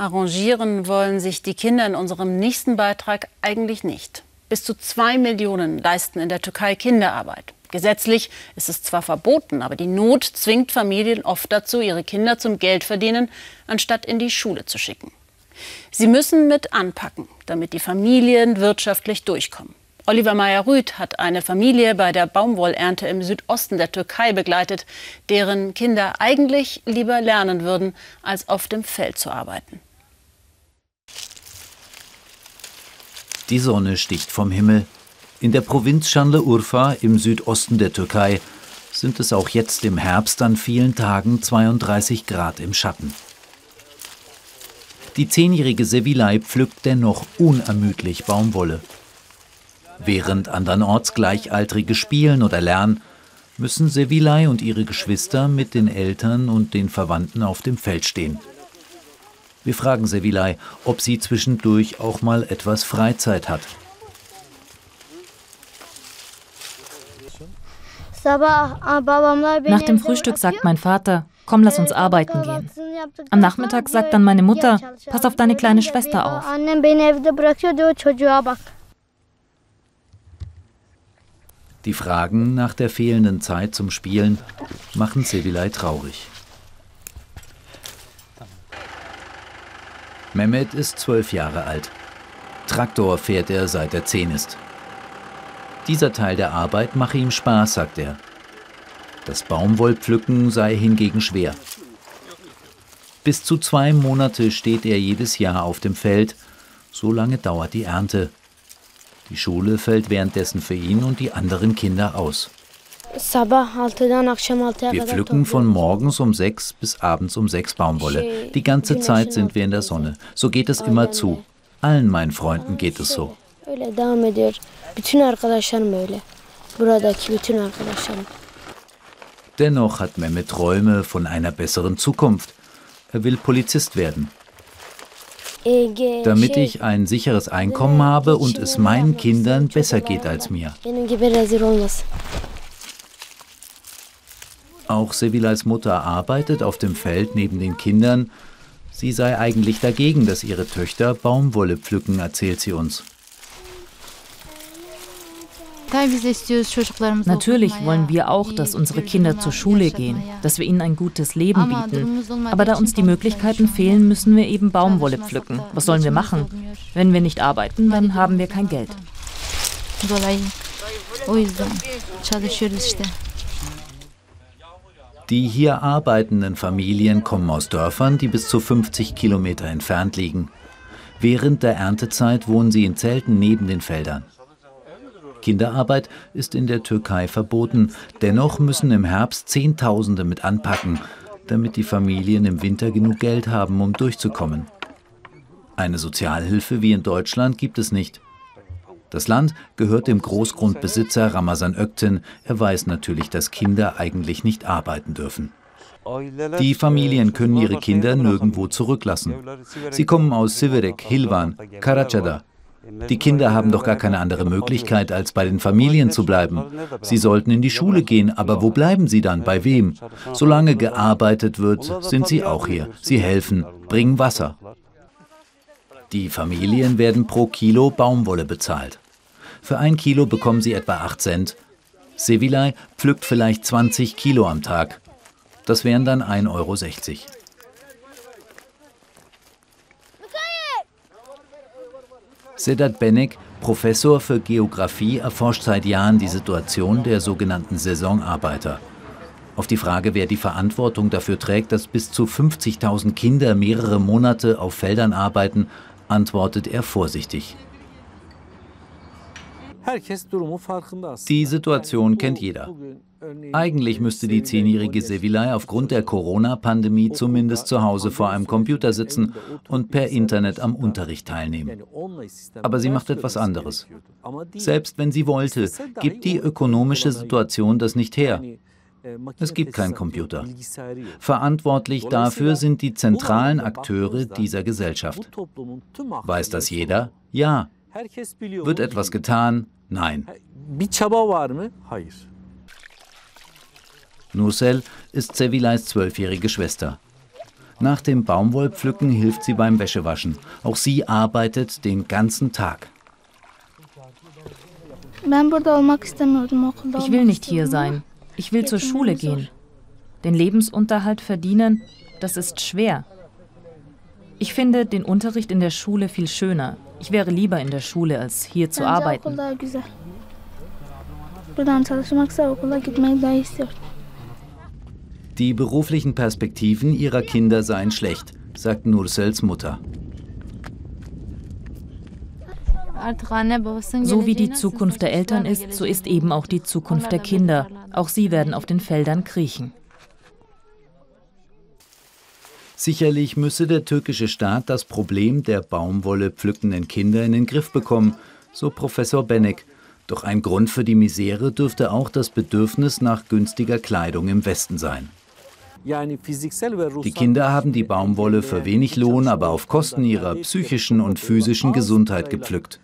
Arrangieren wollen sich die Kinder in unserem nächsten Beitrag eigentlich nicht. Bis zu zwei Millionen leisten in der Türkei Kinderarbeit. Gesetzlich ist es zwar verboten, aber die Not zwingt Familien oft dazu, ihre Kinder zum Geldverdienen anstatt in die Schule zu schicken. Sie müssen mit anpacken, damit die Familien wirtschaftlich durchkommen. Oliver Meyer-Rüth hat eine Familie bei der Baumwollernte im Südosten der Türkei begleitet, deren Kinder eigentlich lieber lernen würden, als auf dem Feld zu arbeiten. Die Sonne sticht vom Himmel. In der Provinz Şanlıurfa im Südosten der Türkei sind es auch jetzt im Herbst an vielen Tagen 32 Grad im Schatten. Die zehnjährige Sevilay pflückt dennoch unermüdlich Baumwolle. Während andernorts Gleichaltrige spielen oder lernen, müssen Sevilay und ihre Geschwister mit den Eltern und den Verwandten auf dem Feld stehen. Wir fragen Sevilay, ob sie zwischendurch auch mal etwas Freizeit hat. Nach dem Frühstück sagt mein Vater, komm, lass uns arbeiten gehen. Am Nachmittag sagt dann meine Mutter, pass auf deine kleine Schwester auf. Die Fragen nach der fehlenden Zeit zum Spielen machen Sevilay traurig. Mehmet ist zwölf Jahre alt. Traktor fährt er seit er zehn ist. Dieser Teil der Arbeit mache ihm Spaß, sagt er. Das Baumwollpflücken sei hingegen schwer. Bis zu zwei Monate steht er jedes Jahr auf dem Feld. So lange dauert die Ernte. Die Schule fällt währenddessen für ihn und die anderen Kinder aus. Wir pflücken von morgens um sechs bis abends um sechs Baumwolle. Die ganze Zeit sind wir in der Sonne. So geht es immer zu. Allen meinen Freunden geht es so. Dennoch hat Mehmet Träume von einer besseren Zukunft. Er will Polizist werden. Damit ich ein sicheres Einkommen habe und es meinen Kindern besser geht als mir. Auch Sevilays Mutter arbeitet auf dem Feld neben den Kindern. Sie sei eigentlich dagegen, dass ihre Töchter Baumwolle pflücken, erzählt sie uns. Natürlich wollen wir auch, dass unsere Kinder zur Schule gehen, dass wir ihnen ein gutes Leben bieten. Aber da uns die Möglichkeiten fehlen, müssen wir eben Baumwolle pflücken. Was sollen wir machen? Wenn wir nicht arbeiten, dann haben wir kein Geld. Die hier arbeitenden Familien kommen aus Dörfern, die bis zu 50 Kilometer entfernt liegen. Während der Erntezeit wohnen sie in Zelten neben den Feldern. Kinderarbeit ist in der Türkei verboten. Dennoch müssen im Herbst Zehntausende mit anpacken, damit die Familien im Winter genug Geld haben, um durchzukommen. Eine Sozialhilfe wie in Deutschland gibt es nicht. Das Land gehört dem Großgrundbesitzer Ramazan Ökten. Er weiß natürlich, dass Kinder eigentlich nicht arbeiten dürfen. Die Familien können ihre Kinder nirgendwo zurücklassen. Sie kommen aus Siverek, Hilvan, Karacada. Die Kinder haben doch gar keine andere Möglichkeit, als bei den Familien zu bleiben. Sie sollten in die Schule gehen, aber wo bleiben sie dann? Bei wem? Solange gearbeitet wird, sind sie auch hier. Sie helfen, bringen Wasser. Die Familien werden pro Kilo Baumwolle bezahlt. Für ein Kilo bekommen sie etwa 8 Cent. Sevilay pflückt vielleicht 20 Kilo am Tag. Das wären dann 1,60 Euro. Sedat Benek, Professor für Geographie, erforscht seit Jahren die Situation der sogenannten Saisonarbeiter. Auf die Frage, wer die Verantwortung dafür trägt, dass bis zu 50.000 Kinder mehrere Monate auf Feldern arbeiten, antwortet er vorsichtig. Die Situation kennt jeder. Eigentlich müsste die zehnjährige Sevilay aufgrund der Corona-Pandemie zumindest zu Hause vor einem Computer sitzen und per Internet am Unterricht teilnehmen. Aber sie macht etwas anderes. Selbst wenn sie wollte, gibt die ökonomische Situation das nicht her. Es gibt keinen Computer. Verantwortlich dafür sind die zentralen Akteure dieser Gesellschaft. Weiß das jeder? Ja. Wird etwas getan? Nein. Nursel ist Sevilays zwölfjährige Schwester. Nach dem Baumwollpflücken hilft sie beim Wäschewaschen. Auch sie arbeitet den ganzen Tag. Ich will nicht hier sein. Ich will zur Schule gehen. Den Lebensunterhalt verdienen, das ist schwer. Ich finde den Unterricht in der Schule viel schöner. Ich wäre lieber in der Schule, als hier zu arbeiten. Die beruflichen Perspektiven ihrer Kinder seien schlecht, sagt Nursels Mutter. So wie die Zukunft der Eltern ist, so ist eben auch die Zukunft der Kinder. Auch sie werden auf den Feldern kriechen. Sicherlich müsse der türkische Staat das Problem der Baumwolle pflückenden Kinder in den Griff bekommen, so Professor Benek. Doch ein Grund für die Misere dürfte auch das Bedürfnis nach günstiger Kleidung im Westen sein. Die Kinder haben die Baumwolle für wenig Lohn, aber auf Kosten ihrer psychischen und physischen Gesundheit gepflückt.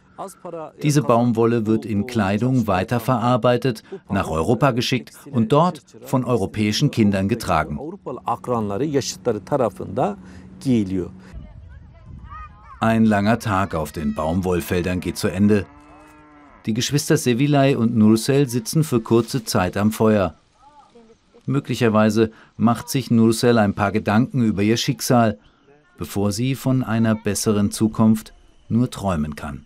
Diese Baumwolle wird in Kleidung weiterverarbeitet, nach Europa geschickt und dort von europäischen Kindern getragen. Ein langer Tag auf den Baumwollfeldern geht zu Ende. Die Geschwister Sevilay und Nursel sitzen für kurze Zeit am Feuer. Möglicherweise macht sich Nursel ein paar Gedanken über ihr Schicksal, bevor sie von einer besseren Zukunft nur träumen kann.